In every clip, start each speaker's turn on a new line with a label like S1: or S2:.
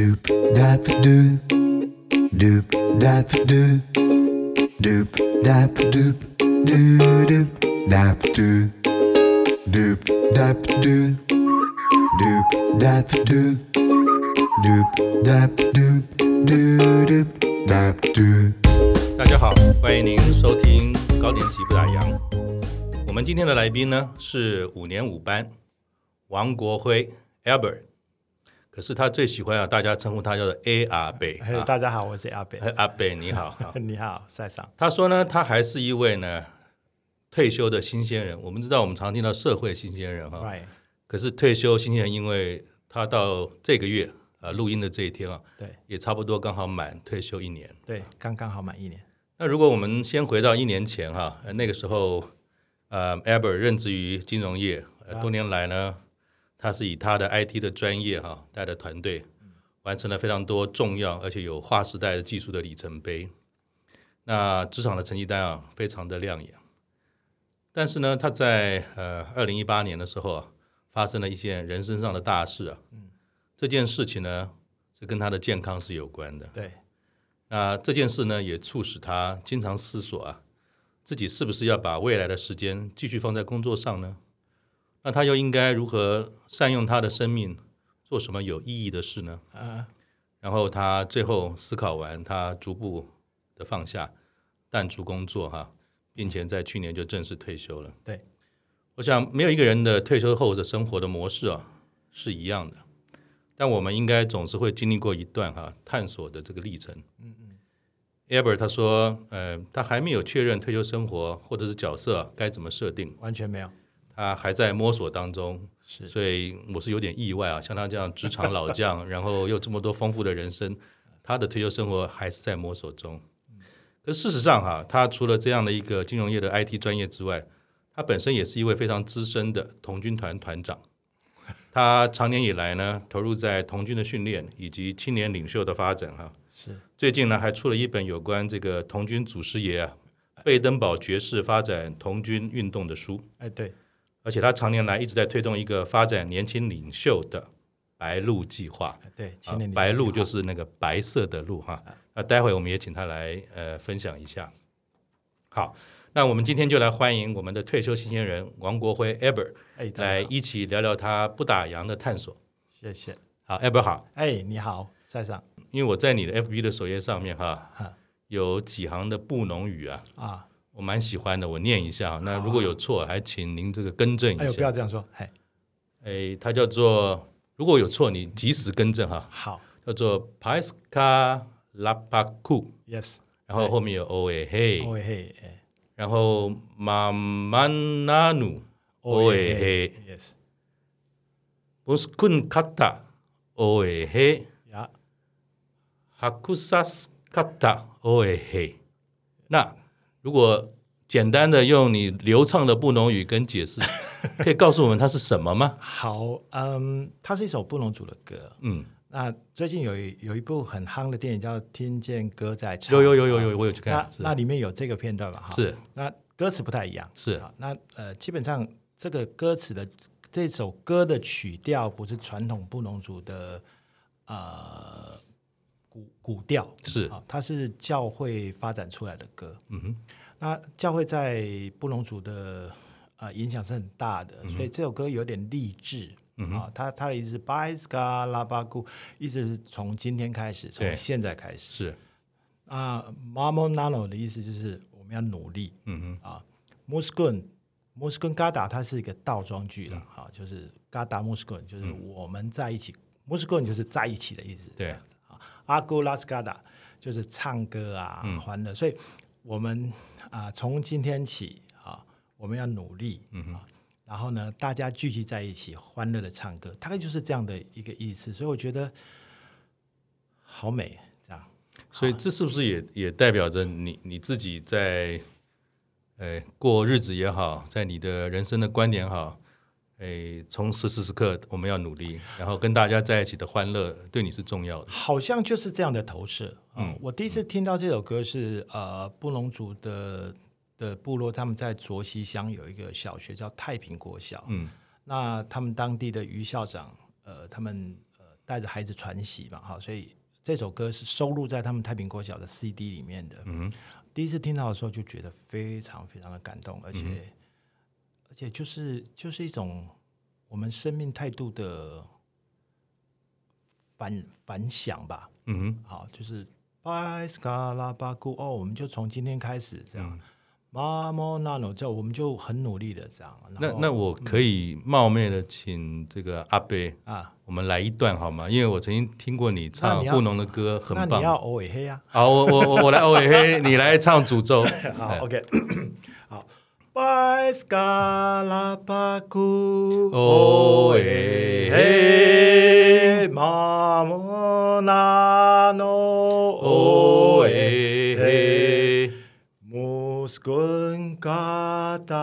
S1: Doop dap doop, doop dap doop, doop dap doop, doo doop dap doop, doop dap doop, doop dap doop, doop dap doop, doo doop dap doo
S2: 大家好，欢迎您收听高年级不打烊。我们今天的来宾呢是五年五班王国辉 Albert，可是他最喜欢啊，大家称呼他叫做 A 阿贝。
S3: 嘿，大家好，我是阿伯。
S2: 阿伯你 好，
S3: 你好，赛尚。
S2: 他说呢，他还是一位呢退休的新鲜人。我们知道，我们常听到社会新鲜人哈，Right. 可是退休新鲜人，因为他到这个月呃录音的这一天啊，
S3: 对，
S2: 也差不多刚好满退休一年。
S3: 对，刚刚好满一年。
S2: 那如果我们先回到一年前哈，那个时候，呃，Albert 任职于金融业，呃，多年来呢，他是以他的 IT 的专业哈带的团队，完成了非常多重要而且有划时代的技术的里程碑。那职场的成绩单啊，非常的亮眼。但是呢，他在呃二零一八年的时候啊，发生了一件人生上的大事啊。嗯这件事情呢，是跟他的健康是有关的。
S3: 对。
S2: 那这件事呢，也促使他经常思索啊，自己是不是要把未来的时间继续放在工作上呢？那他又应该如何善用他的生命，做什么有意义的事呢？啊，然后他最后思考完，他逐步的放下，淡出工作哈，并且在去年就正式退休了。
S3: 对，
S2: 我想没有一个人的退休后的生活的模式啊是一样的。但我们应该总是会经历过一段哈探索的这个历程。嗯嗯，Albert 他说，呃，他还没有确认退休生活或者是角色该怎么设定，
S3: 完全没有，
S2: 他还在摸索当中。
S3: 是，
S2: 所以我是有点意外啊，像他这样职场老将，然后又这么多丰富的人生，他的退休生活还是在摸索中。可事实上哈，他除了这样的一个金融业的 IT 专业之外，他本身也是一位非常资深的童军团团长。他长年以来呢，投入在童军的训练以及青年领袖的发展哈。
S3: 是。最
S2: 近呢，还出了一本有关这个童军祖师爷啊，贝登堡爵士发展童军运动的书。
S3: 哎，对。
S2: 而且他常年来一直在推动一个发展年轻领袖的白鹿计划。对。白鹿就是那个白色的鹿哈。那待会我们也请他来呃分享一下。好。那我们今天就来欢迎我们的退休新鲜人王国辉 Albert，来一起聊聊他不打烊的探索。
S3: 谢谢。
S2: 好，Albert 好。
S3: 哎，你好，赛上。
S2: 因为我在你的 FB 的首页上面哈，有几行的布农语啊，啊，我蛮喜欢的，我念一下。那如果有错，还请您这个更正一下。
S3: 哎呦，不要这样说。哎，
S2: 哎，它叫做如果有错，你及时更正哈。
S3: 好，
S2: 叫做 Paiska Lapaku。
S3: Yes。
S2: 然后后面有 Oe He。
S3: Oe He。
S2: 然后马曼纳努欧诶嘿，yes，布斯昆卡塔欧诶嘿，呀，哈库萨斯卡塔欧诶嘿。那如果简单的用你流畅的布农语跟解释，可以告诉我们它是什么吗？
S3: 好，嗯，它是一首布农族的歌，嗯。那最近有一有一部很夯的电影叫《听见歌在唱》，
S2: 有有有有有，我有去看。
S3: 那那里面有这个片段吧？哈，
S2: 是。
S3: 那歌词不太一样，
S2: 是。
S3: 那呃，基本上这个歌词的这首歌的曲调不是传统布农族的呃古古调，
S2: 是
S3: 啊，它是教会发展出来的歌。
S2: 嗯哼。
S3: 那教会在布隆族的啊、呃、影响是很大的，所以这首歌有点励志。嗯啊，他他的意思是拜斯卡拉巴古，意思是从今天开始，从现在开始
S2: 是
S3: 啊。，Mamonano 的意思就是我们要努力。嗯哼啊，穆斯根穆斯根嘎达，它是一个倒装句了啊，就是嘎达穆斯根，就是我们在一起。穆斯根就是在一起的意思。
S2: 对
S3: 啊，阿古拉斯嘎达就是唱歌啊，欢乐。所以我们啊，从今天起啊，我们要努力。嗯哼。然后呢，大家聚集在一起，欢乐的唱歌，大概就是这样的一个意思。所以我觉得好美，这样。
S2: 所以这是不是也也代表着你你自己在，呃，过日子也好，在你的人生的观点好，哎，从时时时刻我们要努力，然后跟大家在一起的欢乐对你是重要的。
S3: 好像就是这样的投射。嗯，我第一次听到这首歌是呃布隆族的。的部落，他们在卓溪乡有一个小学叫太平国小。嗯，那他们当地的于校长，呃，他们呃带着孩子传习嘛，哈，所以这首歌是收录在他们太平国小的 CD 里面的。嗯，第一次听到的时候就觉得非常非常的感动，而且、嗯、而且就是就是一种我们生命态度的反反响吧。嗯哼，好，就是拜斯卡拉巴古哦，我们就从今天开始这样。嗯妈妈那种，这我们就很努力的这样。
S2: 那那我可以冒昧的请这个阿贝啊，我们来一段好吗？因为我曾经听过你唱布农的歌，很棒。
S3: 那你要欧尾黑啊？
S2: 好，我我我我来欧尾黑，你来唱诅咒。
S3: 好，OK，好。拜斯卡拉巴古，欧尾黑，妈妈那种，欧尾黑。滚嘎达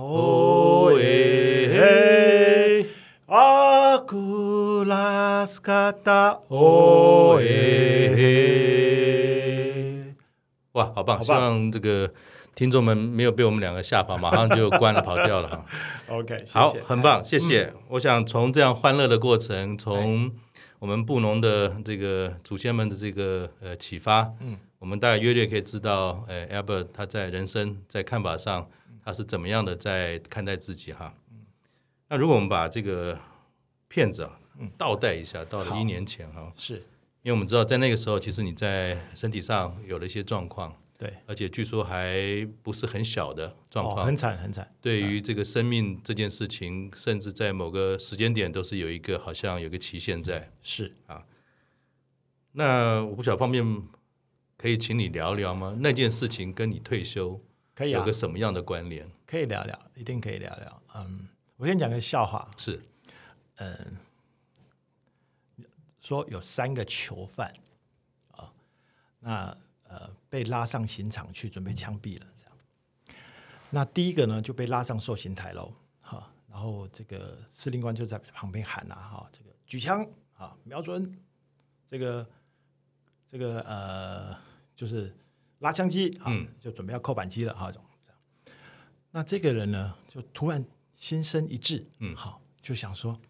S3: 哦诶，阿古拉斯卡达哦诶，
S2: 哇，好棒！希望这个听众们没有被我们两个吓跑，马上就关了跑掉了哈。
S3: OK，
S2: 好，很棒，谢谢。嗯、我想从这样欢乐的过程，从我们布农的这个祖先们的这个呃启发，嗯。我们大概约略可以知道，呃，Albert 他在人生在看法上，他是怎么样的在看待自己哈。那如果我们把这个片子啊倒带一下，到了一年前哈，
S3: 是
S2: 因为我们知道在那个时候，其实你在身体上有了一些状况，
S3: 对，
S2: 而且据说还不是很小的状况，
S3: 很惨很惨。
S2: 对于这个生命这件事情，甚至在某个时间点都是有一个好像有个期限在，
S3: 是
S2: 啊。那我不晓得方便。可以请你聊聊吗？那件事情跟你退休可以有个什么样的关联？
S3: 可以聊聊，一定可以聊聊。嗯，我先讲个笑话。
S2: 是，
S3: 嗯，说有三个囚犯啊，那呃被拉上刑场去准备枪毙了，这样。那第一个呢就被拉上受刑台喽，哈，然后这个司令官就在旁边喊啊，哈，这个举枪啊，瞄准这个。这个呃，就是拉枪机啊，就准备要扣扳机了哈，这样。那这个人呢，就突然心生一志，嗯，好，就想说，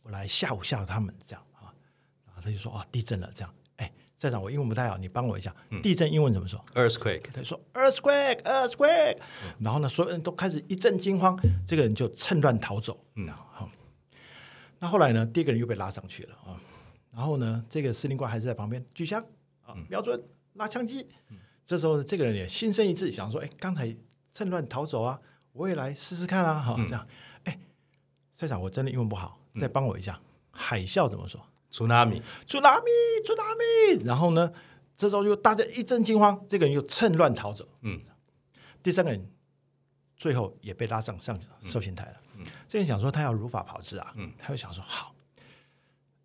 S3: 我来吓唬吓唬他们，这样啊。然后他就说，啊，地震了，这样。哎，站长，我英文不太好，你帮我一下。地震英文怎么说
S2: ？Earthquake。
S3: 他说，Earthquake，Earthquake。然后呢，所有人都开始一阵惊慌，这个人就趁乱逃走。那后来呢，第二个人又被拉上去了啊。然后呢，这个司令官还是在旁边举枪啊，瞄准拉枪机。嗯、这时候，这个人也心生一志，想说：“哎，刚才趁乱逃走啊，我也来试试看啊！”好，这样。哎，社长，我真的英文不好，再帮我一下。海啸怎么说？Tsunami，Tsunami，Tsunami。然后呢，这时候又大家一阵惊慌，这个人又趁乱逃走。嗯。第三个人最后也被拉上上受刑台了。嗯。这人想说他要如法炮制啊。嗯。他又想说好。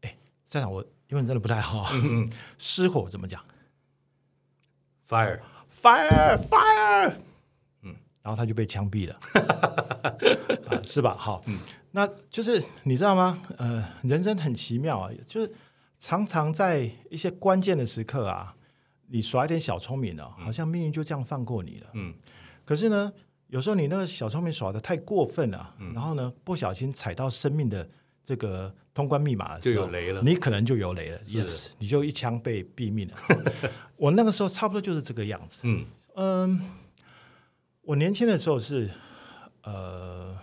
S3: 哎，站长我英文真的不太好。嗯嗯，失火怎么讲？Fire，fire，fire。嗯，然后他就被枪毙了，啊，是吧？好，嗯，那就是你知道吗？呃，人生很奇妙啊，就是常常在一些关键的时刻啊，你耍一点小聪明哦，好像命运就这样放过你了。嗯，可是呢，有时候你那个小聪明耍得太过分了，然后呢，不小心踩到生命的。这个通关密码的时候，
S2: 就有雷了，
S3: 你可能就有雷了。
S2: 是
S3: Yes，你就一枪被毙命了。我那个时候差不多就是这个样子。嗯嗯，我年轻的时候是呃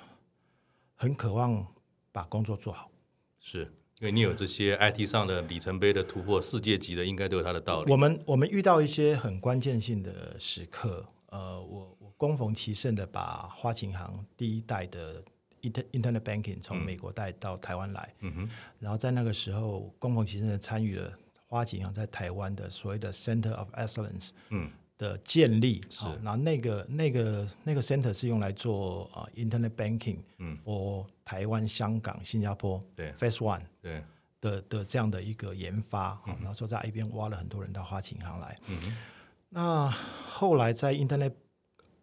S3: 很渴望把工作做好，
S2: 是因为你有这些 IT 上的里程碑的突破，世界级的应该都有它的道理。
S3: 我们我们遇到一些很关键性的时刻，呃，我我恭逢其盛的把花旗银行第一代的。Internet Banking 从美国带到台湾来，嗯哼，然后在那个时候，恭逢其盛的参与了花旗银行在台湾的所谓的 Center of Excellence，嗯，的建立，是，然后那个那个那个 Center 是用来做啊 Internet Banking，嗯，for 台湾、香港、新加坡，对，Phase One，对。的的这样的一个研发，然后说在一边挖了很多人到花旗银行来，嗯哼，那后来在 Internet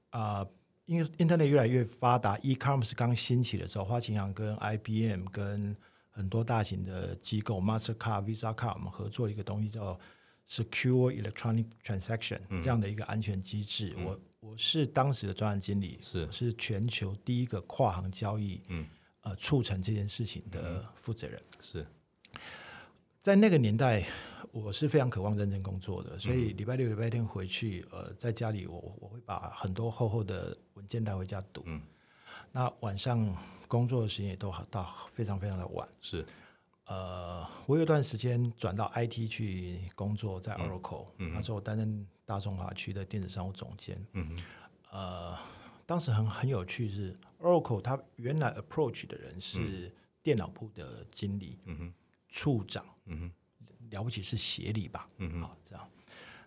S3: 啊。因为 Internet 越来越发达，E-commerce 刚兴起的时候，花旗银行跟 IBM 跟很多大型的机构，Mastercard、Visa Card，我们合作一个东西叫 Secure Electronic Transaction，嗯、这样的一个安全机制。嗯、我我是当时的专案经理，是。是全球第一个跨行交易，嗯。呃，促成这件事情的负责人。
S2: 是，
S3: 在那个年代，我是非常渴望认真工作的，所以礼拜六、礼拜天回去，呃，在家里我我会把很多厚厚的文件带回家读。嗯，那晚上工作的时间也都到非常非常的晚。
S2: 是，
S3: 呃，我有段时间转到 IT 去工作，在 Oracle，嗯，那时候我担任大中华区的电子商务总监。嗯，呃，当时很很有趣是 Oracle，他原来 approach 的人是电脑部的经理。处长，了不起是协理吧，好这样，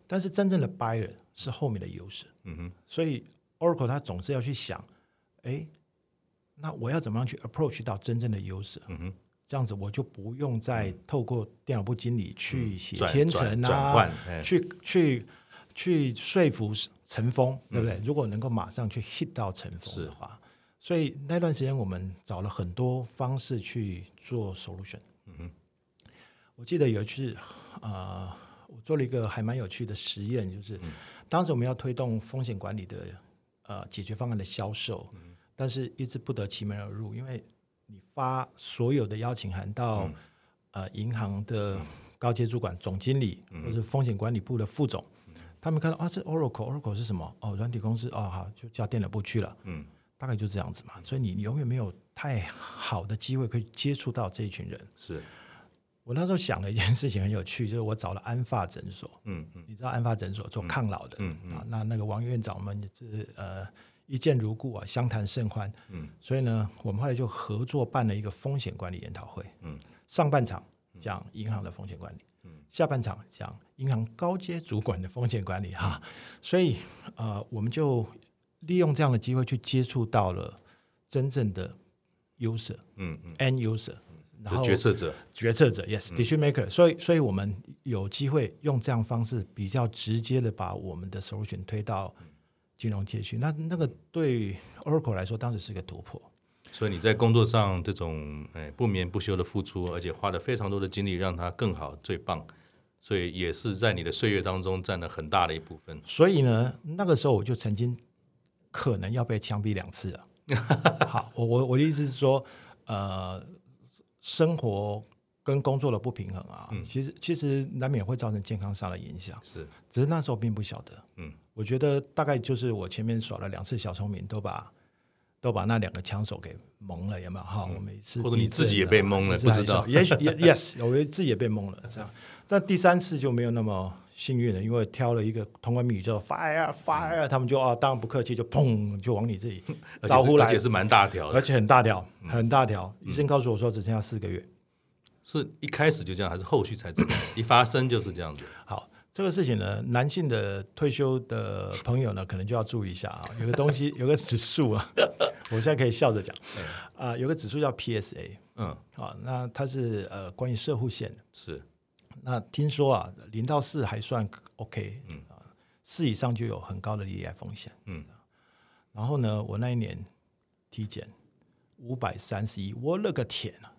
S3: 但是真正的 buyer 是后面的 user，嗯哼，所以 Oracle 他总是要去想，哎，那我要怎么样去 approach 到真正的 user，嗯哼，这样子我就不用再透过电脑部经理去写千层啊，去去去说服陈峰，对不对？如果能够马上去 hit 到陈峰的话，所以那段时间我们找了很多方式去做 solution，嗯哼。我记得有一次，呃，我做了一个还蛮有趣的实验，就是当时我们要推动风险管理的呃解决方案的销售，但是一直不得其门而入，因为你发所有的邀请函到呃银行的高阶主管、总经理或者风险管理部的副总，他们看到啊，这 Oracle，Oracle 是什么？哦，软体公司哦，好，就叫电脑部去了，嗯，大概就这样子嘛。所以你永远没有太好的机会可以接触到这一群人，是。我那时候想了一件事情很有趣，就是我找了安发诊所，嗯嗯，你知道安发诊所做抗老的，嗯嗯，啊，那那个王院长们是呃一见如故啊，相谈甚欢，嗯，所以呢，我们后来就合作办了一个风险管理研讨会，嗯，上半场讲银行的风险管理，嗯，下半场讲银行高阶主管的风险管理，哈，所以呃，我们就利用这样的机会去接触到了真正的 user，嗯嗯，end user。然后决策者，决策者，yes，decision maker，所以，所以我们有机会用这样方式比较直接的把我们的 solution 推到金融界去。那那个对 Oracle 来说，当时是一个突破。
S2: 所以你在工作上这种哎不眠不休的付出，而且花了非常多的精力让它更好、最棒，所以也是在你的岁月当中占了很大的一部分。
S3: 所以呢，那个时候我就曾经可能要被枪毙两次了。好，我我我的意思是说，呃。生活跟工作的不平衡啊，嗯、其实其实难免会造成健康上的影响。是，只是那时候并不晓得。嗯，我觉得大概就是我前面耍了两次小聪明，都把都把那两个枪手给蒙了，有没有？哈、嗯，我每次
S2: 或者你自己也被蒙了，不知道。
S3: 也许 yes，我自己也被蒙了，这样。但第三次就没有那么幸运了，因为挑了一个通关密语叫 fire fire，他们就啊，当然不客气，就砰就往你这里招呼来，
S2: 而且是蛮大条，
S3: 而且很大条，很大条。医生告诉我说只剩下四个月。
S2: 是一开始就这样，还是后续才知道？一发生就是这样子。
S3: 好，这个事情呢，男性的退休的朋友呢，可能就要注意一下啊。有个东西，有个指数啊，我现在可以笑着讲啊，有个指数叫 PSA，嗯，好，那它是呃关于摄护腺的。是，那听说啊，零到四还算 OK，嗯啊，四以上就有很高的罹癌风险，嗯。然后呢，我那一年体检五百三十一，我勒个天啊！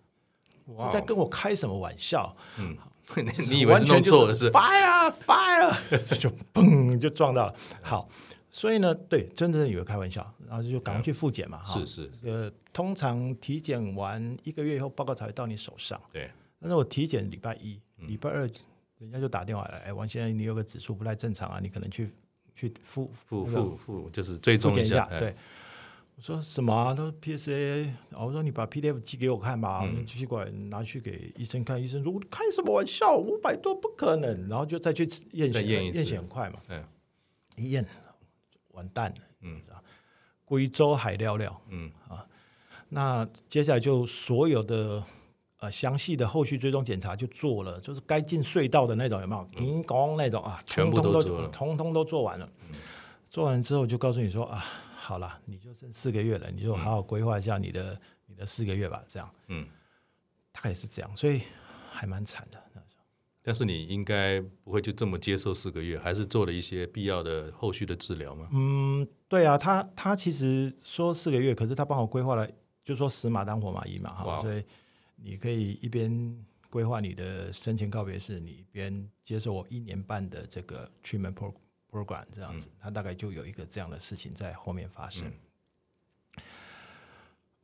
S3: 是在跟我开什么玩笑？嗯，
S2: 你以为是弄错了是
S3: ？Fire fire，就嘣就撞到了。好，所以呢，对，真的以为开玩笑，然后就赶快去复检嘛。是是，呃，通常体检完一个月以后，报告才会到你手上。对，但是我体检礼拜一、礼拜二，人家就打电话来，哎，王先生，你有个指数不太正常啊，你可能去去复
S2: 复复复，就是追踪一下，
S3: 对。我说什么啊？他说 PSA，我说你把 PDF 寄给我看吧，你寄过来拿去给医生看。医生说我开什么玩笑，五百多不可能。然后就再去验血，验血很快嘛。一验完蛋了，嗯，贵州海料料，嗯啊，那接下来就所有的呃详细的后续追踪检查就做了，就是该进隧道的那种有没有？停工那种啊，
S2: 全部都做了，
S3: 通通都做完了。做完之后就告诉你说啊。好了，你就剩四个月了，你就好好规划一下你的、嗯、你的四个月吧，这样。嗯，大概是这样，所以还蛮惨的那时候。
S2: 但是你应该不会就这么接受四个月，还是做了一些必要的后续的治疗吗？
S3: 嗯，对啊，他他其实说四个月，可是他帮我规划了，就说死马当活马医嘛，哈所以你可以一边规划你的生前告别式，你一边接受我一年半的这个 treatment program。Program 这样子，嗯、他大概就有一个这样的事情在后面发生。嗯、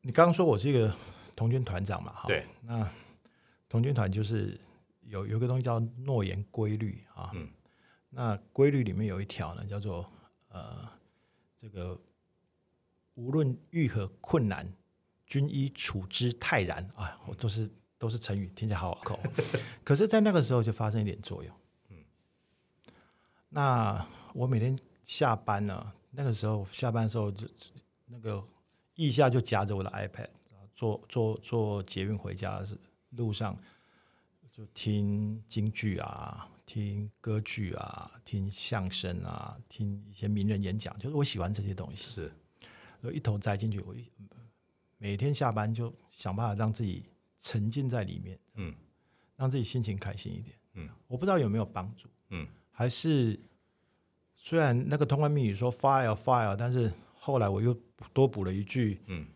S3: 你刚刚说我是一个童军团长嘛？哈，对。那童军团就是有有个东西叫诺言规律啊。
S2: 嗯。
S3: 那规律里面有一条呢，叫做呃，这个无论遇何困难，均宜处之泰然啊。我都是都是成语，听起来好好口。可是，在那个时候就发生一点作用。嗯。那我每天下班呢，那个时候下班的时候就那个腋下就夹着我的 iPad。坐坐坐捷运回家的路上，就听京剧啊，听歌剧啊，听相声啊，听一些名人演讲，就是我喜欢这些东西。
S2: 是，
S3: 我一头栽进去。我一每天下班就想办法让自己沉浸在里面，嗯，让自己心情开心一点，嗯。我不知道有没有帮助，嗯，还是虽然那个通关密语说 fire fire，但是后来我又多补了一句，嗯。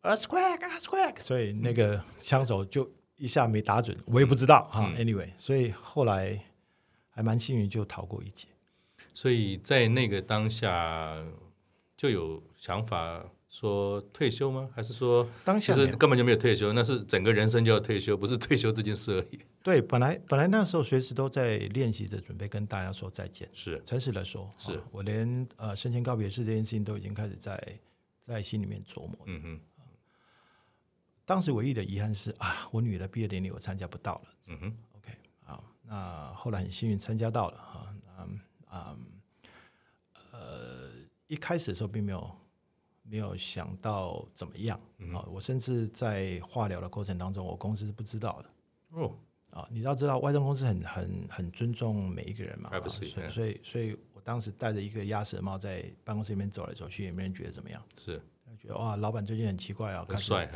S3: Earthquake，earthquake，所以那个枪手就一下没打准，我也不知道哈。嗯、Anyway，所以后来还蛮幸运，就逃过一劫。
S2: 所以在那个当下就有想法说退休吗？还是说当下其实根本就没有退休？那是整个人生就要退休，不是退休这件事而已。
S3: 对，本来本来那时候随时都在练习着准备跟大家说再见。
S2: 是，
S3: 诚实的说，
S2: 是我
S3: 连呃生前告别式这件事情都已经开始在在心里面琢磨。嗯哼。当时唯一的遗憾是啊，我女儿的毕业典礼我参加不到了。嗯哼，OK，好，那后来很幸运参加到了哈，嗯嗯，呃，一开始的时候并没有没有想到怎么样啊，嗯、我甚至在化疗的过程当中，我公司是不知道的。哦，啊，你要知道外商公司很很很尊重每一个人嘛，啊、所以所以所以我当时戴着一个鸭舌帽在办公室里面走来走去，也没人觉得怎么样。是。觉得哇，老板最近很奇怪啊，开始
S2: 帅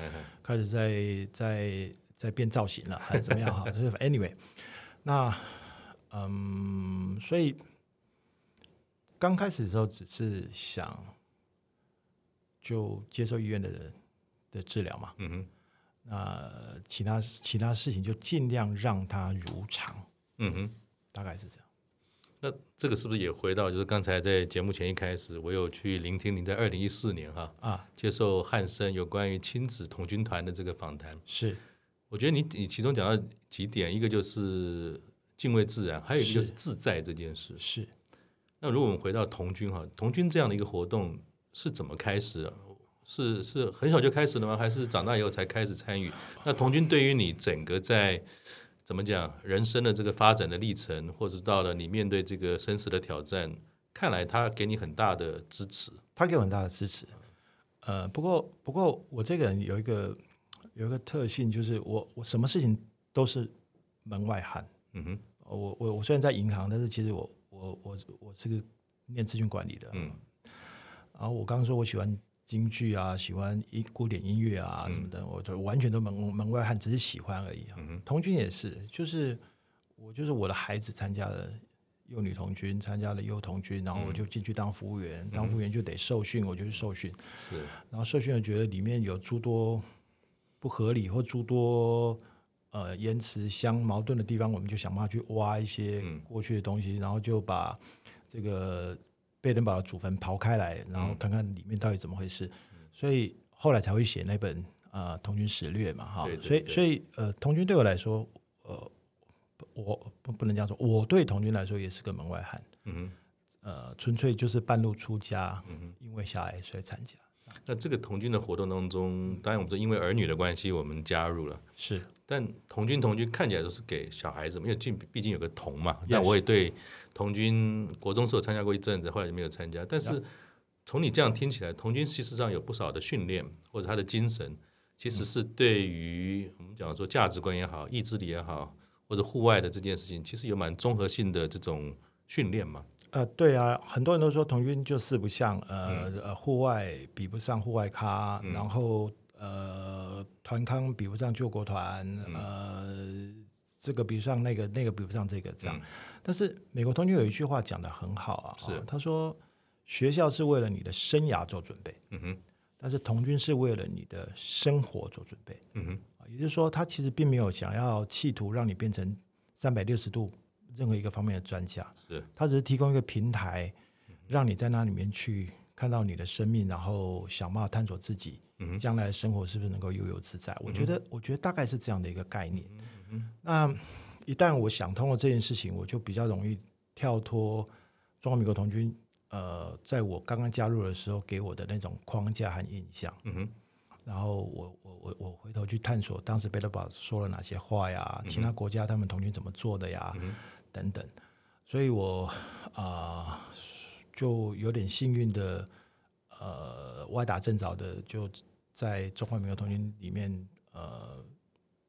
S3: 开始在在在变造型了，还是怎么样哈？这是 anyway，那嗯，所以刚开始的时候只是想就接受医院的的治疗嘛，嗯哼，那其他其他事情就尽量让它如常，嗯哼，大概是这样。
S2: 那这个是不是也回到，就是刚才在节目前一开始，我有去聆听您在二零一四年哈啊接受汉森有关于亲子童军团的这个访谈。
S3: 是，
S2: 我觉得你你其中讲到几点，一个就是敬畏自然，还有一个就是自在这件事。
S3: 是。是
S2: 那如果我们回到童军哈，童军这样的一个活动是怎么开始的？是是很小就开始了吗？还是长大以后才开始参与？那童军对于你整个在怎么讲？人生的这个发展的历程，或者到了你面对这个生死的挑战，看来他给你很大的支持。
S3: 他给我很大的支持。呃，不过不过我这个人有一个有一个特性，就是我我什么事情都是门外汉。嗯哼。我我我虽然在银行，但是其实我我我我是个念资讯管理的。嗯。然后我刚刚说我喜欢。京剧啊，喜欢音古典音乐啊什么的，嗯、我就完全都门门外汉，只是喜欢而已童军也是，就是我就是我的孩子参加了幼女童军，参加了幼童军，然后我就进去当服务员，嗯、当服务员就得受训，我就去受训。是，然后受训了，觉得里面有诸多不合理或诸多呃言辞相矛盾的地方，我们就想办法去挖一些过去的东西，嗯、然后就把这个。贝登堡的祖坟刨开来，然后看看里面到底怎么回事，嗯、所以后来才会写那本啊、呃《童军史略》嘛，哈。所以所以呃，童军对我来说，呃，我不不能这样说，我对童军来说也是个门外汉。嗯哼，呃，纯粹就是半路出家，嗯、哼因为小孩所以参加。
S2: 那这个童军的活动当中，当然我们说因为儿女的关系，我们加入了。
S3: 是，
S2: 但童军童军看起来都是给小孩子，因为毕毕竟有个童嘛。但我也对。童军国中时候参加过一阵子，后来就没有参加。但是从你这样听起来，童军其实上有不少的训练，或者他的精神，其实是对于我们讲说价值观也好、意志力也好，或者户外的这件事情，其实有蛮综合性的这种训练嘛。
S3: 呃，对啊，很多人都说童军就四不像，呃、嗯、呃，户外比不上户外咖，嗯、然后呃，团康比不上救国团，嗯、呃，这个比不上那个，那个比不上这个，这样。嗯但是美国童军有一句话讲得很好啊，是他说学校是为了你的生涯做准备，嗯哼，但是童军是为了你的生活做准备，嗯哼，也就是说他其实并没有想要企图让你变成三百六十度任何一个方面的专家，是，他只是提供一个平台，让你在那里面去看到你的生命，然后想办法探索自己，嗯，将来的生活是不是能够悠游自在？嗯、我觉得，我觉得大概是这样的一个概念。嗯嗯、那一旦我想通了这件事情，我就比较容易跳脱中华民国童军。呃，在我刚刚加入的时候，给我的那种框架和印象。嗯哼。然后我我我我回头去探索当时贝勒堡说了哪些话呀？其他国家他们童军怎么做的呀？嗯、等等。所以我啊、呃，就有点幸运的，呃，歪打正着的就在中华民国童军里面呃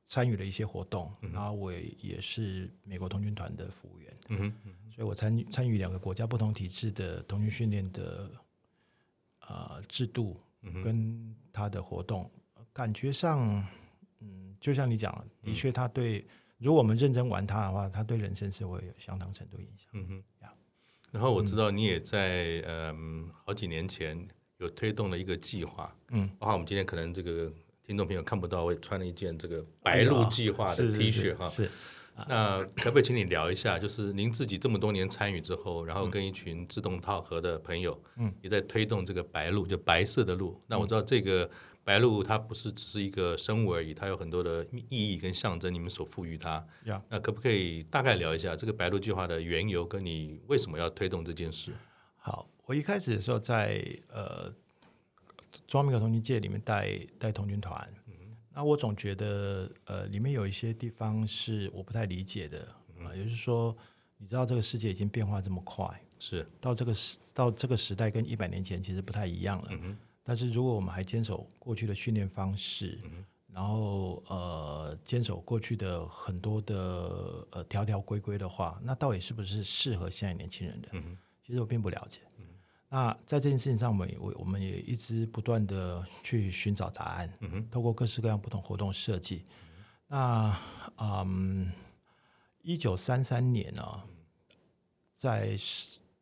S3: 参与了一些活动，嗯、然后我也，是美国童军团的服务员。嗯所以我参与参与两个国家不同体制的童军训练的呃制度跟他的活动，感觉上，嗯，就像你讲，的确，他对，如果我们认真玩它的话，它对人生是会有相当程度影响。嗯哼，
S2: 然后我知道你也在嗯好几年前有推动了一个计划，嗯，包括我们今天可能这个听众朋友看不到，我也穿了一件这个白鹿计划的 T 恤哈，是。那可不可以请你聊一下，就是您自己这么多年参与之后，然后跟一群志同道合的朋友，嗯，也在推动这个白鹿，就白色的鹿。那我知道这个白鹭它不是只是一个生物而已，它有很多的意义跟象征，你们所赋予它。那可不可以大概聊一下这个白鹭计划的缘由，跟你为什么要推动这件事？
S3: 好，我一开始的时候在呃中华民国童军界里面带带童军团。那我总觉得，呃，里面有一些地方是我不太理解的啊，呃，也就是说，你知道这个世界已经变化这么快，
S2: 是
S3: 到这个时到这个时代跟一百年前其实不太一样了。嗯，但是如果我们还坚守过去的训练方式，嗯，然后呃坚守过去的很多的呃条条规规的话，那到底是不是适合现在年轻人的？嗯，其实我并不了解。那在这件事情上，我们我我们也一直不断的去寻找答案，嗯哼，透过各式各样不同活动设计。那嗯，一九三三年呢、哦，在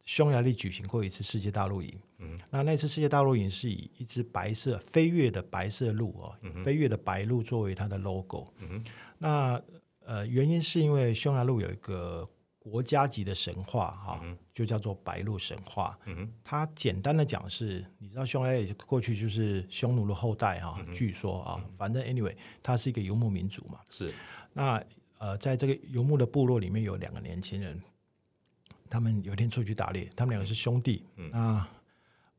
S3: 匈牙利举行过一次世界大陆营，嗯，那那次世界大陆营是以一只白色飞跃的白色鹿哦，嗯、飞跃的白鹿作为它的 logo，嗯，那呃原因是因为匈牙利有一个。国家级的神话哈，就叫做白鹿神话。嗯，它简单的讲是，你知道匈牙利过去就是匈奴的后代哈，据说啊，反正 anyway，它是一个游牧民族嘛。是。那呃，在这个游牧的部落里面有两个年轻人，他们有一天出去打猎，他们两个是兄弟。嗯。那啊、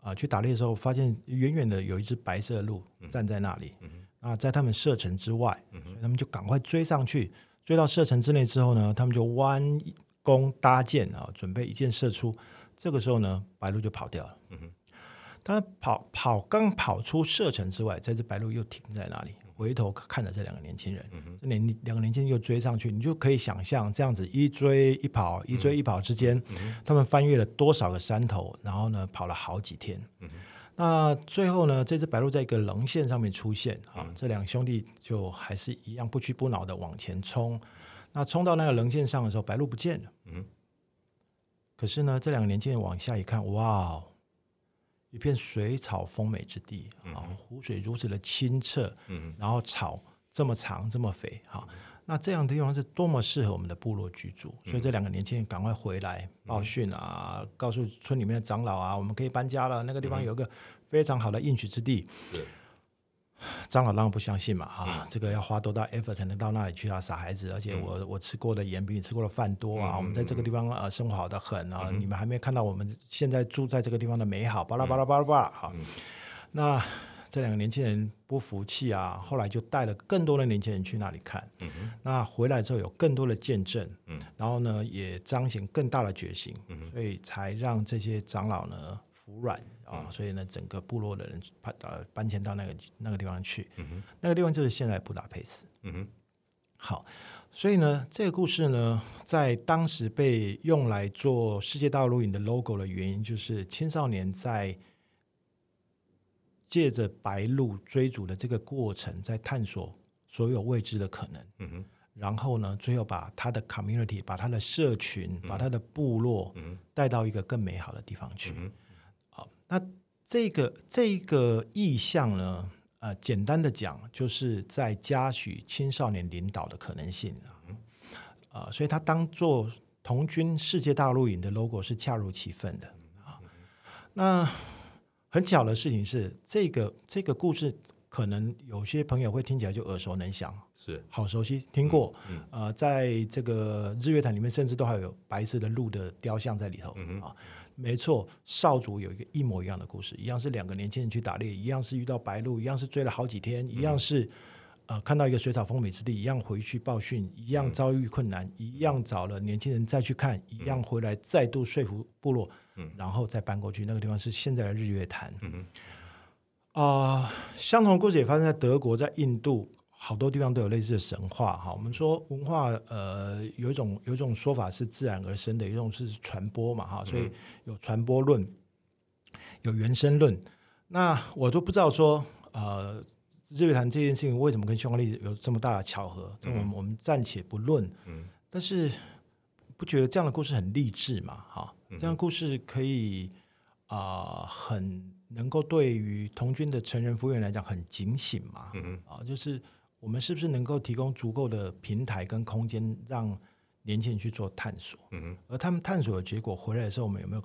S3: 呃，去打猎的时候，发现远远的有一只白色的鹿站在那里。嗯。啊，在他们射程之外，所以他们就赶快追上去，追到射程之内之后呢，他们就弯。弓搭箭啊，准备一箭射出。这个时候呢，白鹿就跑掉了。嗯哼，他跑跑刚跑出射程之外，这只白鹿又停在那里，回头看着这两个年轻人。这年两个年轻人又追上去，你就可以想象这样子一追一跑，一追一跑之间，嗯，他们翻越了多少个山头，然后呢，跑了好几天。嗯，那最后呢，这只白鹭在一个棱线上面出现啊，这两兄弟就还是一样不屈不挠的往前冲。那冲到那个棱线上的时候，白鹭不见了。嗯，可是呢，这两个年轻人往下一看，哇，一片水草丰美之地啊，湖水如此的清澈，嗯，然后草这么长这么肥，哈，那这样的地方是多么适合我们的部落居住。所以这两个年轻人赶快回来报讯啊，告诉村里面的长老啊，我们可以搬家了，那个地方有一个非常好的应许之地。长老当然不相信嘛，啊，这个要花多大 effort 才能到那里去啊，傻孩子！而且我我吃过的盐比你吃过的饭多啊，我们在这个地方呃生活好的很啊，你们还没看到我们现在住在这个地方的美好，巴拉巴拉巴拉巴拉，好。那这两个年轻人不服气啊，后来就带了更多的年轻人去那里看，那回来之后有更多的见证，然后呢也彰显更大的决心，所以才让这些长老呢服软。啊、哦，所以呢，整个部落的人搬呃搬迁到那个那个地方去，嗯，那个地方就是现在布达佩斯。嗯哼，好，所以呢，这个故事呢，在当时被用来做世界大陆影的 logo 的原因，就是青少年在借着白鹭追逐的这个过程，在探索所有未知的可能。嗯哼，然后呢，最后把他的 community，把他的社群，嗯、把他的部落，带到一个更美好的地方去。嗯那这个这个意向呢，呃，简单的讲，就是在嘉许青少年领导的可能性啊，呃，所以他当做童军世界大陆营的 logo 是恰如其分的啊。那很巧的事情是，这个这个故事可能有些朋友会听起来就耳熟能详，
S2: 是
S3: 好熟悉，听过。
S2: 嗯
S3: 呃，在这个日月潭里面，甚至都还有白色的鹿的雕像在里头、
S2: 嗯、
S3: 啊。没错，少主有一个一模一样的故事，一样是两个年轻人去打猎，一样是遇到白鹿，一样是追了好几天，一样是、嗯、呃看到一个水草丰美之地，一样回去报讯，一样遭遇困难，嗯、一样找了年轻人再去看，一样回来再度说服部落，嗯、然后再搬过去。那个地方是现在的日月潭。啊、嗯呃，相同的故事也发生在德国，在印度。好多地方都有类似的神话哈。我们说文化，呃，有一种有一种说法是自然而生的，有一种是传播嘛哈。所以有传播论，有原生论。那我都不知道说，呃，日月潭这件事情为什么跟匈牙利有这么大的巧合？我们我们暂且不论。但是不觉得这样的故事很励志嘛？哈，这样的故事可以啊、呃，很能够对于童军的成人服务员来讲很警醒嘛？啊，就是。我们是不是能够提供足够的平台跟空间，让年轻人去做探索？嗯哼。而他们探索的结果回来的时候，我们有没有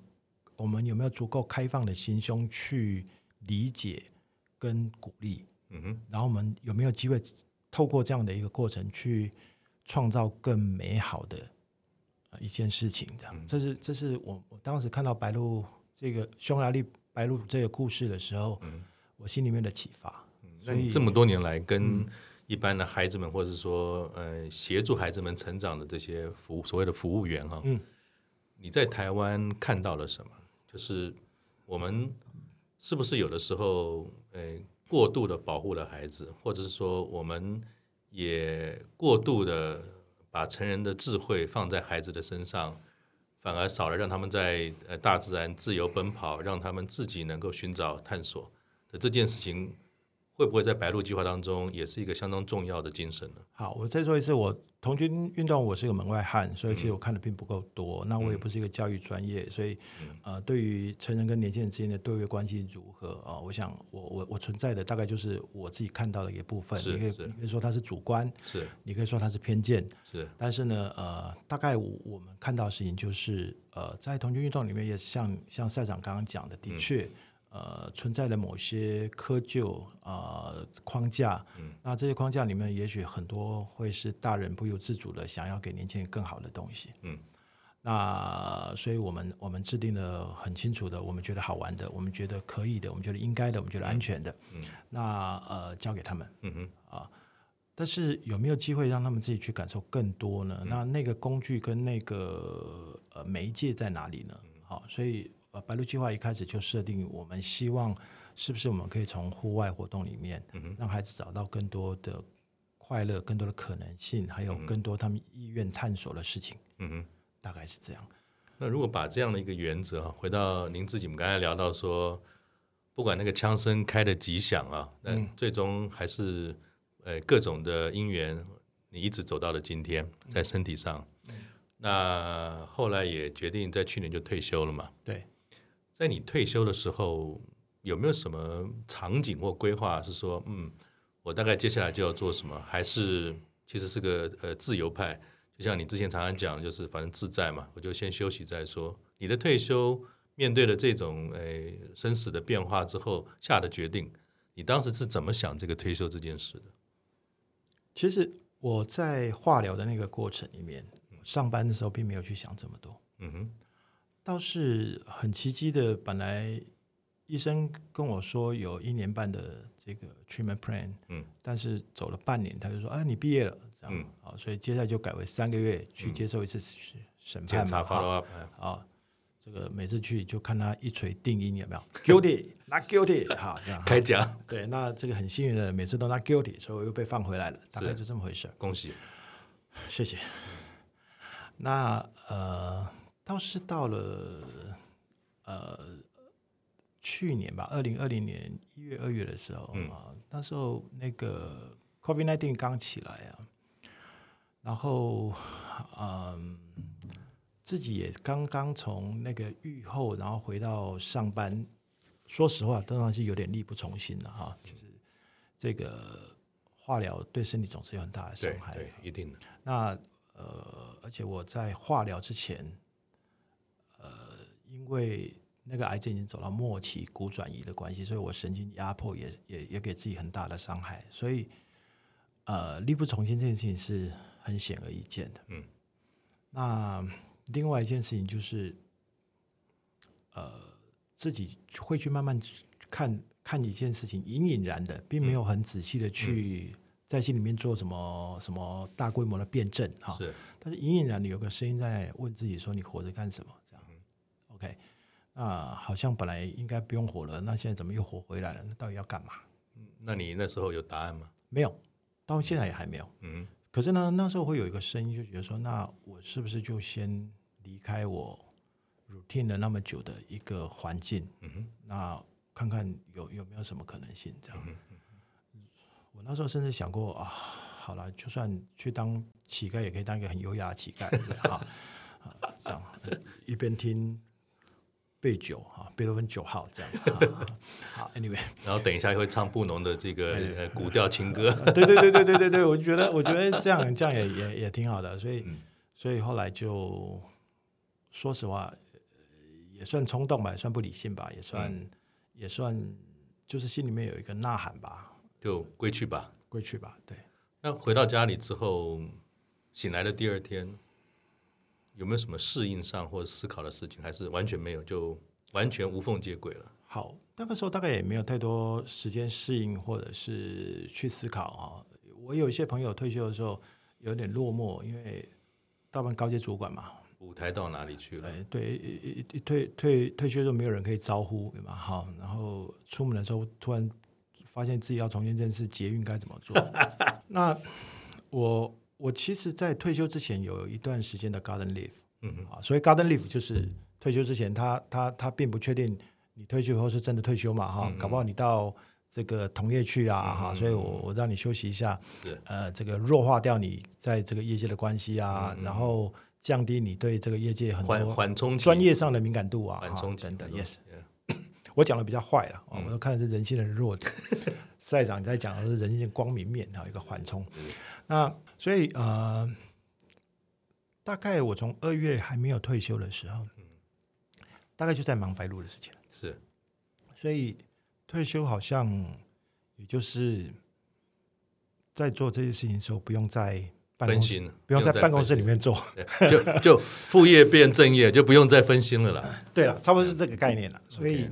S3: 我们有没有足够开放的心胸去理解跟鼓励？嗯哼。然后我们有没有机会透过这样的一个过程去创造更美好的一件事情？这样，这是这是我我当时看到白鹿这个匈牙利白鹿这个故事的时候，嗯，我心里面的启发。
S2: 所以这么多年来跟、嗯一般的孩子们，或者说，呃，协助孩子们成长的这些服务，所谓的服务员哈，嗯，你在台湾看到了什么？就是我们是不是有的时候，呃，过度的保护了孩子，或者是说，我们也过度的把成人的智慧放在孩子的身上，反而少了让他们在呃大自然自由奔跑，让他们自己能够寻找探索的这件事情。会不会在白鹿计划当中也是一个相当重要的精神呢？
S3: 好，我再说一次，我童军运动我是个门外汉，所以其实我看的并不够多。嗯、那我也不是一个教育专业，所以、嗯、呃，对于成人跟年轻人之间的对位关系如何啊、呃，我想我我我存在的大概就是我自己看到的一个部分。你可以你可以说它是主观，是你可以说它是偏见，是。但是呢，呃，大概我，我们看到的事情就是，呃，在童军运动里面也像像赛长刚刚讲的，的确。嗯呃，存在的某些窠臼啊、呃、框架，嗯，那这些框架里面，也许很多会是大人不由自主的想要给年轻人更好的东西，嗯，那所以我们我们制定了很清楚的，我们觉得好玩的，我们觉得可以的，我们觉得应该的，我们觉得安全的，嗯，嗯。那呃交给他们，嗯哼，啊，但是有没有机会让他们自己去感受更多呢？嗯、那那个工具跟那个呃媒介在哪里呢？好、嗯，所以。呃，白鹿计划一开始就设定，我们希望是不是我们可以从户外活动里面，让孩子找到更多的快乐、更多的可能性，还有更多他们意愿探索的事情。嗯哼，大概是这样。
S2: 那如果把这样的一个原则啊回到您自己，我们刚才聊到说，不管那个枪声开的几响啊，但最终还是呃各种的因缘，你一直走到了今天，在身体上。那后来也决定在去年就退休了嘛？
S3: 对。
S2: 在你退休的时候，有没有什么场景或规划？是说，嗯，我大概接下来就要做什么？还是其实是个呃自由派？就像你之前常常讲，就是反正自在嘛，我就先休息再说。你的退休面对了这种诶、呃、生死的变化之后下的决定，你当时是怎么想这个退休这件事的？
S3: 其实我在化疗的那个过程里面，上班的时候并没有去想这么多。嗯哼。倒是很奇迹的，本来医生跟我说有一年半的这个 treatment plan，嗯，但是走了半年，他就说啊，你毕业了，这样，嗯，好，所以接下来就改为三个月去接受一次审判嘛，好，好，这个每次去就看他一锤定音有没有 guilty，not guilty，好，这样
S2: 开奖，
S3: 对，那这个很幸运的，每次都 not guilty，所以我又被放回来了，大概就这么回事，
S2: 恭喜，
S3: 谢谢，那呃。倒是到了呃去年吧，二零二零年一月二月的时候啊，嗯、那时候那个 COVID nineteen 刚起来啊，然后嗯，自己也刚刚从那个愈后，然后回到上班，说实话，当然是有点力不从心了哈。就是这个化疗对身体总是有很大的伤害，
S2: 对，对，一定的。
S3: 那呃，而且我在化疗之前。因为那个癌症已经走到末期，骨转移的关系，所以我神经压迫也也也给自己很大的伤害，所以呃，力不从心这件事情是很显而易见的。嗯，那另外一件事情就是，呃，自己会去慢慢看看一件事情，隐隐然的，并没有很仔细的去在心里面做什么什么大规模的辩证哈。是，但是隐隐然的有个声音在问自己说：“你活着干什么？”，OK。啊，好像本来应该不用火了，那现在怎么又火回来了？那到底要干嘛？
S2: 那你那时候有答案吗？
S3: 没有，到现在也还没有。嗯，可是呢，那时候会有一个声音，就觉得说，那我是不是就先离开我 routine 了那么久的一个环境？嗯哼，那看看有有没有什么可能性？这样。嗯，我那时候甚至想过啊，好了，就算去当乞丐，也可以当一个很优雅的乞丐？啊，这样一边听。贝九哈，贝多芬九号这样。好，Anyway，
S2: 然后等一下会唱布农的这个呃古调情歌。
S3: 对对对对对对对，我觉得我觉得这样这样也也也挺好的，所以、嗯、所以后来就说实话，也算冲动吧，也算不理性吧，也算、嗯、也算就是心里面有一个呐喊吧，
S2: 就归去吧，
S3: 归去吧。对。
S2: 那回到家里之后，醒来的第二天。有没有什么适应上或者思考的事情，还是完全没有，就完全无缝接轨了？
S3: 好，那个时候大概也没有太多时间适应或者是去思考啊。我有一些朋友退休的时候有点落寞，因为大部分高阶主管嘛，
S2: 舞台到哪里去了？
S3: 对，一一退退退休之后没有人可以招呼，对吧？好，然后出门的时候突然发现自己要重新认识捷运该怎么做。那我。我其实，在退休之前有一段时间的 garden leave，嗯嗯，啊，所以 garden leave 就是退休之前他，他他他并不确定你退休后是真的退休嘛，哈、搞不好你到这个同业去啊，哈、所以我我让你休息一下，呃，这个弱化掉你在这个业界的关系啊，然后降低你对这个业界很多缓冲专业上的敏感度啊，缓冲等等，yes，我讲的比较坏了，我都看的是人性的弱点，赛长在讲的是人性光明面还有，一个缓冲。那所以呃，大概我从二月还没有退休的时候，大概就在忙白鹭的事情。
S2: 是，
S3: 所以退休好像也就是在做这些事情的时候，不用在办公室，不用在办公室里面做，
S2: 就就副业变正业，就不用再分心了啦。
S3: 对了，差不多是这个概念了。所以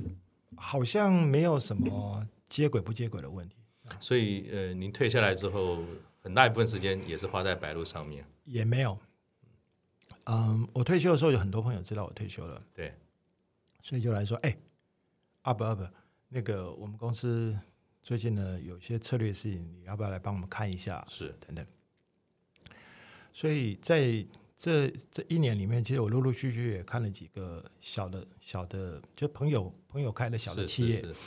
S3: 好像没有什么接轨不接轨的问题。
S2: 所以呃，您退下来之后。很大一部分时间也是花在白鹭上面，
S3: 也没有。嗯，我退休的时候有很多朋友知道我退休了，
S2: 对，
S3: 所以就来说，哎，阿伯阿伯，那个我们公司最近呢有些策略事情，你要不要来帮我们看一下？
S2: 是，
S3: 等等。所以在这这一年里面，其实我陆陆续续也看了几个小的小的，就朋友朋友开的小的企业。是是是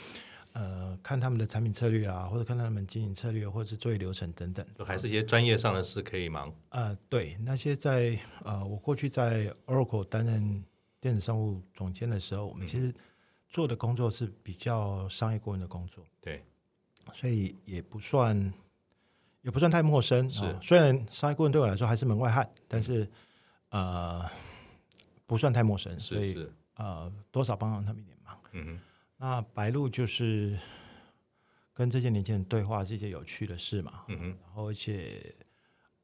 S3: 呃，看他们的产品策略啊，或者看他们经营策略，或者是作业流程等等，
S2: 还是一些专业上的事可以忙。
S3: 呃，对，那些在呃，我过去在 Oracle 担任电子商务总监的时候，我们其实做的工作是比较商业顾问的工作，
S2: 对，
S3: 所以也不算也不算太陌生。是，呃，虽然商业顾问对我来说还是门外汉，但是呃，不算太陌生，所以呃，多少帮上他们一点忙。嗯哼。那白鹿就是跟这些年轻人对话，是一件有趣的事嘛。嗯哼。然后而且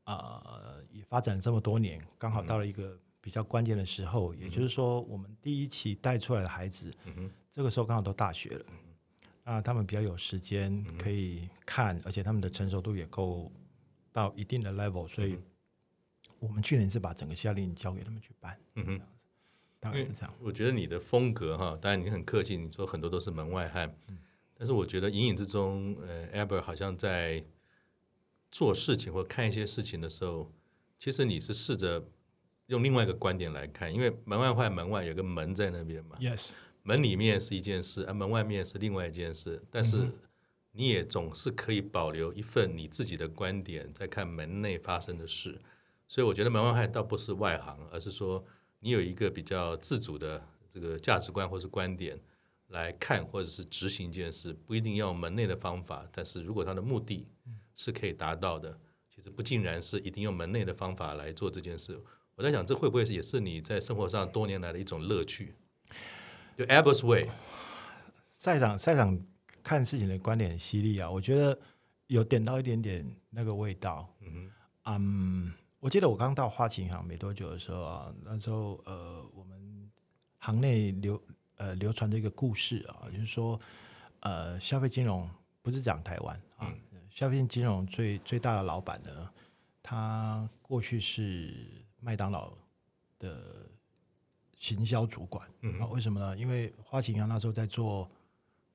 S3: 呃，也发展了这么多年，刚好到了一个比较关键的时候，嗯、也就是说，我们第一期带出来的孩子，嗯哼，这个时候刚好都大学了。啊，他们比较有时间可以看，而且他们的成熟度也够到一定的 level，所以我们去年是把整个夏令营交给他们去办。嗯哼。大概是这样。
S2: 我觉得你的风格哈，当然你很客气，你说很多都是门外汉，嗯、但是我觉得隐隐之中，呃，Albert 好像在做事情或看一些事情的时候，其实你是试着用另外一个观点来看，因为门外汉门外有个门在那边嘛
S3: ，Yes，
S2: 门里面是一件事，而门外面是另外一件事，但是你也总是可以保留一份你自己的观点在看门内发生的事，所以我觉得门外汉倒不是外行，而是说。你有一个比较自主的这个价值观或是观点来看，或者是执行一件事，不一定要门内的方法，但是如果他的目的是可以达到的，其实不尽然是一定用门内的方法来做这件事。我在想，这会不会也是你在生活上多年来的一种乐趣？就 Abbott's Way。
S3: 赛场赛场看事情的观点很犀利啊，我觉得有点到一点点那个味道。嗯嗯，um, 我记得我刚到花旗银行没多久的时候啊，那时候呃，我们行内流呃流传着一个故事啊，就是说呃，消费金融不是讲台湾啊，嗯、消费金融最最大的老板呢，他过去是麦当劳的行销主管。嗯，啊，为什么呢？因为花旗银行那时候在做。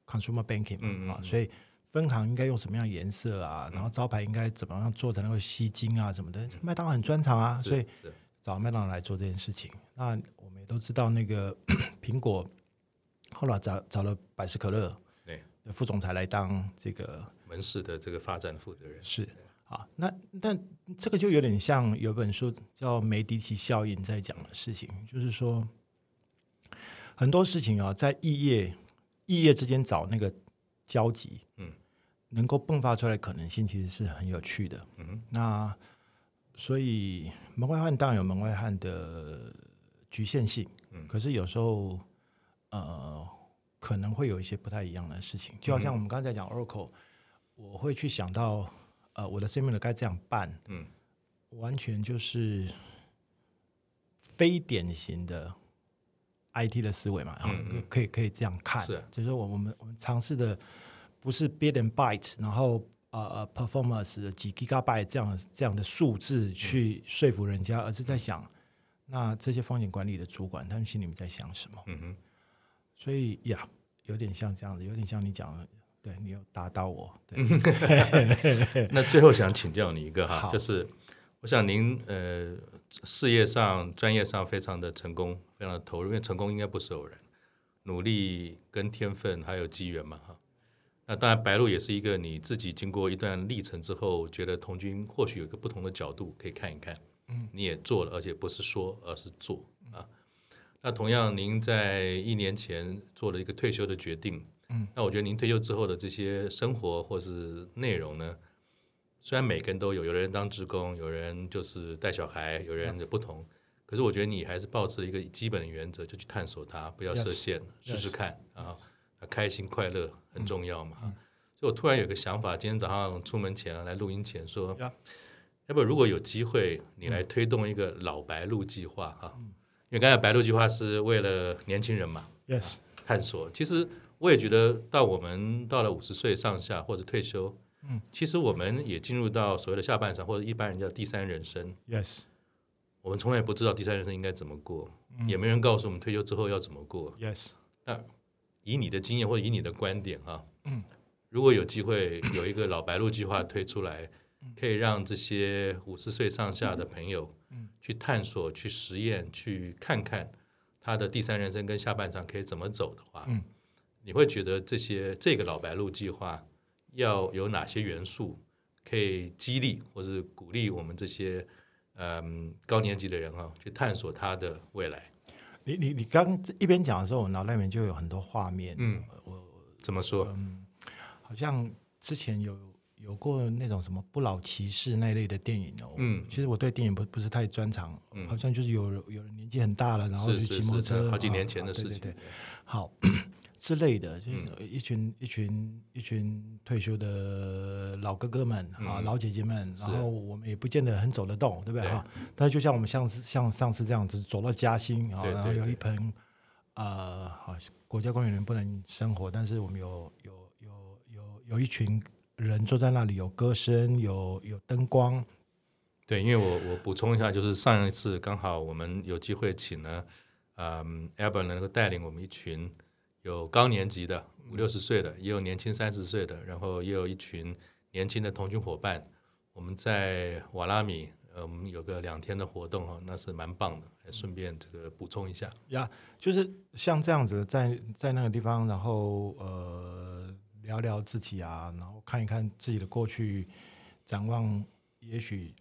S3: Consumer banking 嘛，啊、嗯，所以分行应该用什么样颜色啊？嗯、然后招牌应该怎么样做才能够吸睛啊？什么的？麦、嗯、当劳很专长啊，所以找麦当劳来做这件事情。那我们也都知道，那个 苹果后来找找了百事可乐对副总裁来当这个
S2: 门市的这个发展负责人。
S3: 是啊，那那这个就有点像有本书叫梅迪奇效应在讲的事情，就是说很多事情啊，在异业。异业之间找那个交集，嗯，能够迸发出来的可能性其实是很有趣的，嗯，那所以门外汉当然有门外汉的局限性，嗯，可是有时候呃可能会有一些不太一样的事情，就好像我们刚才讲 Oracle，我会去想到呃我的 similar 该这样办，嗯，完全就是非典型的。I T 的思维嘛，然后可以可以这样看，是就是说我我们我们尝试的不是 bit and byte，然后呃呃 performance 几 gigabyte 这样这样的数字去说服人家，而是在想那这些风险管理的主管他们心里面在想什么？嗯哼，所以呀，有点像这样子，有点像你讲的，对你有打到我。对。
S2: 那最后想请教你一个哈，就是我想您呃。事业上、专业上非常的成功，非常的投入，因为成功应该不是偶然，努力跟天分还有机缘嘛哈。那当然，白鹿也是一个你自己经过一段历程之后，觉得童军或许有一个不同的角度可以看一看。嗯，你也做了，而且不是说，而是做啊。那同样，您在一年前做了一个退休的决定。嗯，那我觉得您退休之后的这些生活或是内容呢？虽然每个人都有，有的人当职工，有人就是带小孩，有人的不同。嗯、可是我觉得你还是保持一个基本的原则，就去探索它，不要设限试试看啊，开心快乐很重要嘛。嗯嗯、所以我突然有个想法，今天早上出门前来录音前说，要不、嗯、如果有机会，你来推动一个老白鹿计划哈，嗯、因为刚才白鹿计划是为了年轻人嘛，yes，探索。其实我也觉得到我们到了五十岁上下或者退休。嗯，其实我们也进入到所谓的下半场，或者一般人叫第三人生。Yes，我们从来不知道第三人生应该怎么过，嗯、也没人告诉我们退休之后要怎么过。Yes，那以你的经验或者以你的观点啊，嗯，如果有机会有一个老白鹿计划推出来，嗯、可以让这些五十岁上下的朋友，嗯，去探索、去实验、去看看他的第三人生跟下半场可以怎么走的话，嗯，你会觉得这些这个老白鹿计划？要有哪些元素可以激励或是鼓励我们这些嗯高年级的人啊，去探索他的未来？
S3: 你你你刚一边讲的时候，我脑袋里面就有很多画面。嗯，我
S2: 怎么说？
S3: 嗯，好像之前有有过那种什么不老骑士那一类的电影哦。嗯，其实我对电影不不是太专长。嗯，好像就是有有人年纪很大了，然后就骑摩托车，
S2: 好几年前的事情。
S3: 对对对，好。之类的，就是一群、嗯、一群一群退休的老哥哥们啊，嗯、老姐姐们，然后我们也不见得很走得动，对不对哈？但是就像我们像像上次这样子走到嘉兴啊，然后有一盆呃，好、呃、国家公园人不能生活，但是我们有有有有有一群人坐在那里，有歌声，有有灯光。
S2: 对，因为我我补充一下，就是上一次刚好我们有机会请了嗯 Albert 能够带领我们一群。有高年级的五六十岁的，也有年轻三十岁的，然后也有一群年轻的同军伙伴。我们在瓦拉米，呃，我们有个两天的活动哦，那是蛮棒的。还顺便这个补充一下
S3: 呀，就是像这样子在，在在那个地方，然后呃聊聊自己啊，然后看一看自己的过去，展望也许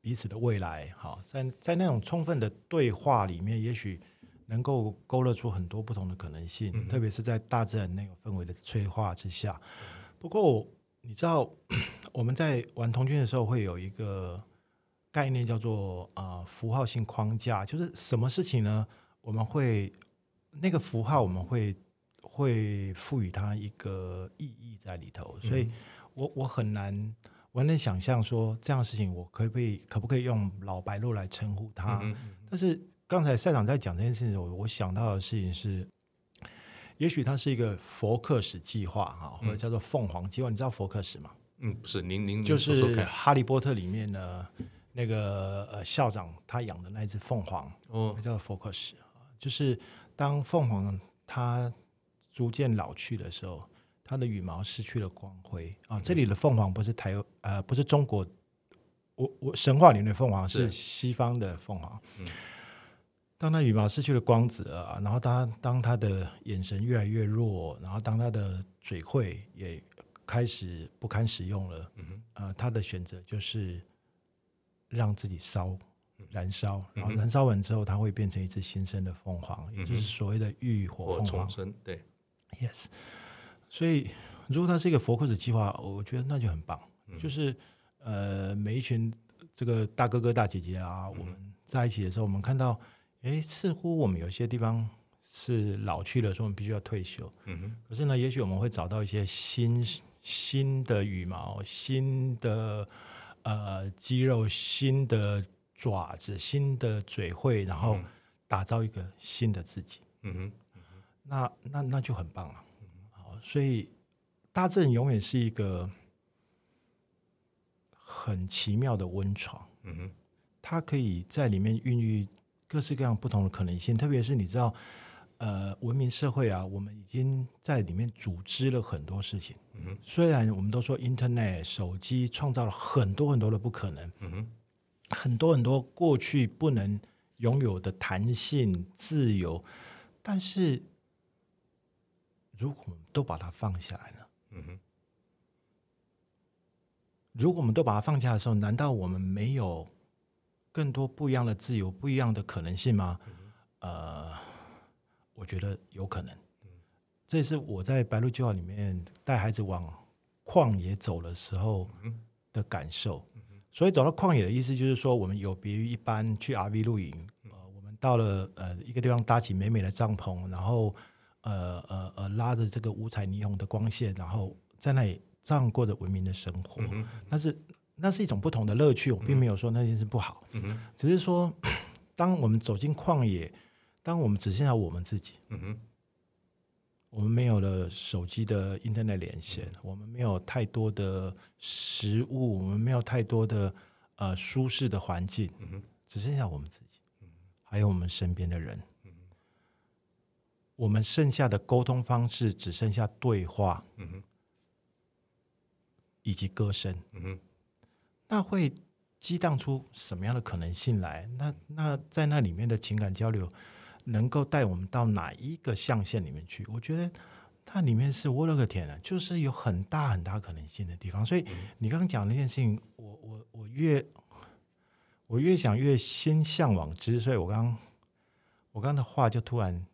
S3: 彼此的未来。好，在在那种充分的对话里面，也许。能够勾勒出很多不同的可能性，嗯、特别是在大自然那个氛围的催化之下。不过，你知道 我们在玩童军的时候，会有一个概念叫做啊、呃、符号性框架，就是什么事情呢？我们会那个符号我们会会赋予它一个意义在里头，所以我我很难我很难想象说这样的事情，我可不可以可不可以用老白鹭来称呼它？嗯嗯，但是刚才赛长在讲这件事情的时候，我想到的事情是，也许它是一个佛克史计划哈，或者叫做凤凰计划。你知道佛克史吗？
S2: 嗯，不是，您您
S3: 就是《哈利波特》里面的那个呃校长他养的那一只凤凰哦，叫做佛克史。就是当凤凰它逐渐老去的时候，它的羽毛失去了光辉啊。这里的凤凰不是台呃不是中国，我我神话里面的凤凰是西方的凤凰。嗯，当他羽毛失去了光泽啊，然后他当他的眼神越来越弱，然后当他的嘴喙也开始不堪使用了，嗯，呃，他的选择就是让自己烧、燃烧，然后燃烧完之后，它会变成一只新生的凤凰，嗯、也就是所谓的浴火凤凰。
S2: 生对
S3: ，yes。所以，如果它是一个佛克斯计划，我觉得那就很棒。嗯、就是呃，每一群这个大哥哥大姐姐啊，嗯、我们在一起的时候，我们看到，哎，似乎我们有些地方是老去了，所以我们必须要退休。嗯哼。可是呢，也许我们会找到一些新。新的羽毛，新的呃肌肉，新的爪子，新的嘴喙，然后打造一个新的自己。嗯哼，嗯哼那那那就很棒了。嗯、好，所以大自然永远是一个很奇妙的温床。嗯哼，它可以在里面孕育各式各样不同的可能性，特别是你知道。呃，文明社会啊，我们已经在里面组织了很多事情。嗯哼，虽然我们都说 Internet 手机创造了很多很多的不可能，嗯哼，很多很多过去不能拥有的弹性、自由，但是如果我们都把它放下来呢，嗯哼，如果我们都把它放下的时候，难道我们没有更多不一样的自由、不一样的可能性吗？嗯，呃。我觉得有可能，这也是我在白鹿计划里面带孩子往旷野走的时候的感受。所以走到旷野的意思就是说，我们有别于一般去 RV 露营，呃，我们到了呃一个地方搭起美美的帐篷，然后呃呃呃拉着这个五彩霓虹的光线，然后在那里这样过着文明的生活。但是那是一种不同的乐趣，我并没有说那件事不好，只是说 当我们走进旷野。当我们只剩下我们自己，嗯哼，我们没有了手机的 Internet 连线，嗯、我们没有太多的食物，我们没有太多的呃舒适的环境，嗯哼，只剩下我们自己，嗯、还有我们身边的人，嗯、我们剩下的沟通方式只剩下对话，嗯哼，以及歌声，嗯哼，那会激荡出什么样的可能性来？那那在那里面的情感交流。能够带我们到哪一个象限里面去？我觉得那里面是我勒个天啊，就是有很大很大可能性的地方。所以你刚刚讲那件事情，我我我越我越想越心向往之。所以我刚我刚的话就突然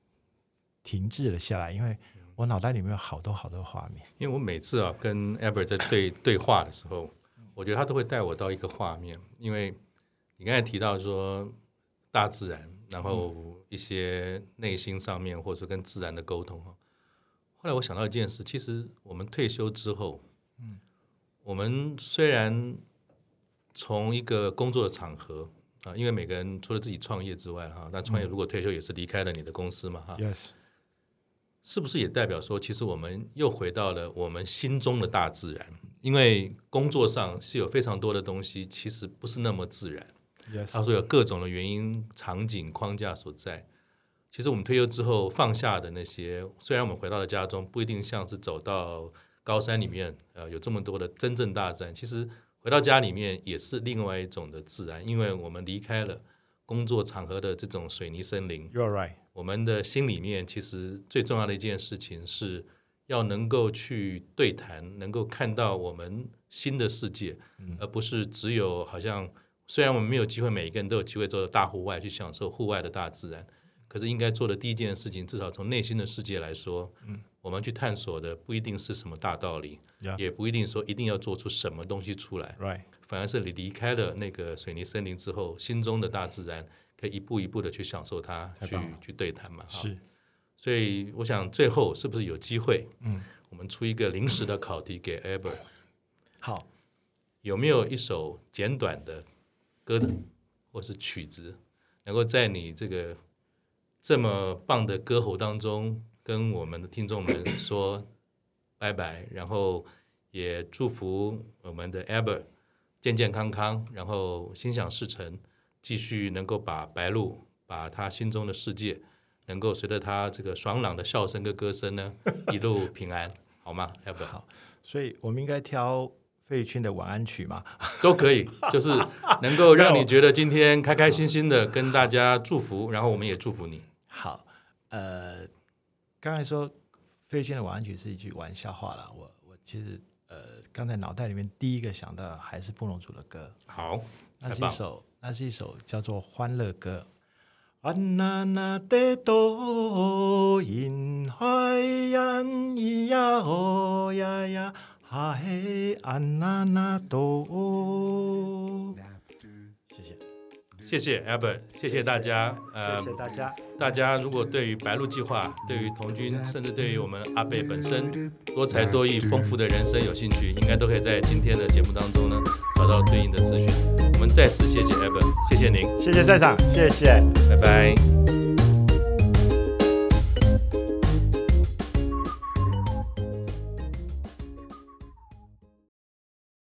S3: 停滞了下来，因为我脑袋里面有好多好多画面。
S2: 因为我每次啊跟 Albert 在对对话的时候，我觉得他都会带我到一个画面。因为你刚才提到说大自然。然后一些内心上面，或者说跟自然的沟通哈。后来我想到一件事，其实我们退休之后，嗯，我们虽然从一个工作的场合啊，因为每个人除了自己创业之外哈，那创业如果退休也是离开了你的公司嘛哈。
S3: Yes，
S2: 是不是也代表说，其实我们又回到了我们心中的大自然？因为工作上是有非常多的东西，其实不是那么自然。他说有各种的原因、场景、框架所在。其实我们退休之后放下的那些，虽然我们回到了家中，不一定像是走到高山里面，呃，有这么多的真正大自然。其实回到家里面也是另外一种的自然，因为我们离开了工作场合的这种水泥森林。
S3: You're right。
S2: 我们的心里面其实最重要的一件事情是要能够去对谈，能够看到我们新的世界，而不是只有好像。虽然我们没有机会，每一个人都有机会做到大户外去享受户外的大自然，可是应该做的第一件事情，至少从内心的世界来说，嗯，我们去探索的不一定是什么大道理.也不一定说一定要做出什么东西出来
S3: ，Right.
S2: 反而是你离开了那个水泥森林之后，心中的大自然可以一步一步的去享受它，去去对谈嘛，
S3: 是。
S2: 所以我想最后是不是有机会？
S3: 嗯，
S2: 我们出一个临时的考题给 Albert。
S3: 好，
S2: 有没有一首简短的歌或是曲子，能够在你这个这么棒的歌喉当中，跟我们的听众们说拜拜，然后也祝福我们的 Albert 健健康康，然后心想事成，继续能够把白鹭，把他心中的世界，能够随着他这个爽朗的笑声跟歌声呢，一路平安，好吗？Albert，
S3: 好，所以我们应该挑。费玉清的晚安曲嘛，
S2: 都可以，就是能够让你觉得今天开开心心的跟大家祝福，然后我们也祝福你。
S3: 好，呃，刚才说费玉清的晚安曲是一句玩笑话了，我我其实呃刚才脑袋里面第一个想到还是布隆族的歌。
S2: 好，
S3: 那是一首那是一首叫做欢乐歌。啊那那得多因海洋咿呀哦呀呀。哈嘿安娜娜多，谢谢，
S2: 谢谢 Albert，谢谢大家，
S3: 谢谢大家。
S2: 大家如果对于白鹭计划，对于童军，甚至对于我们阿贝本身多才多艺、丰富的人生有兴趣，应该都可以在今天的节目当中呢找到对应的资讯。再次谢谢 Albert，谢谢您，
S3: 谢谢赛场，谢谢，
S2: 拜拜。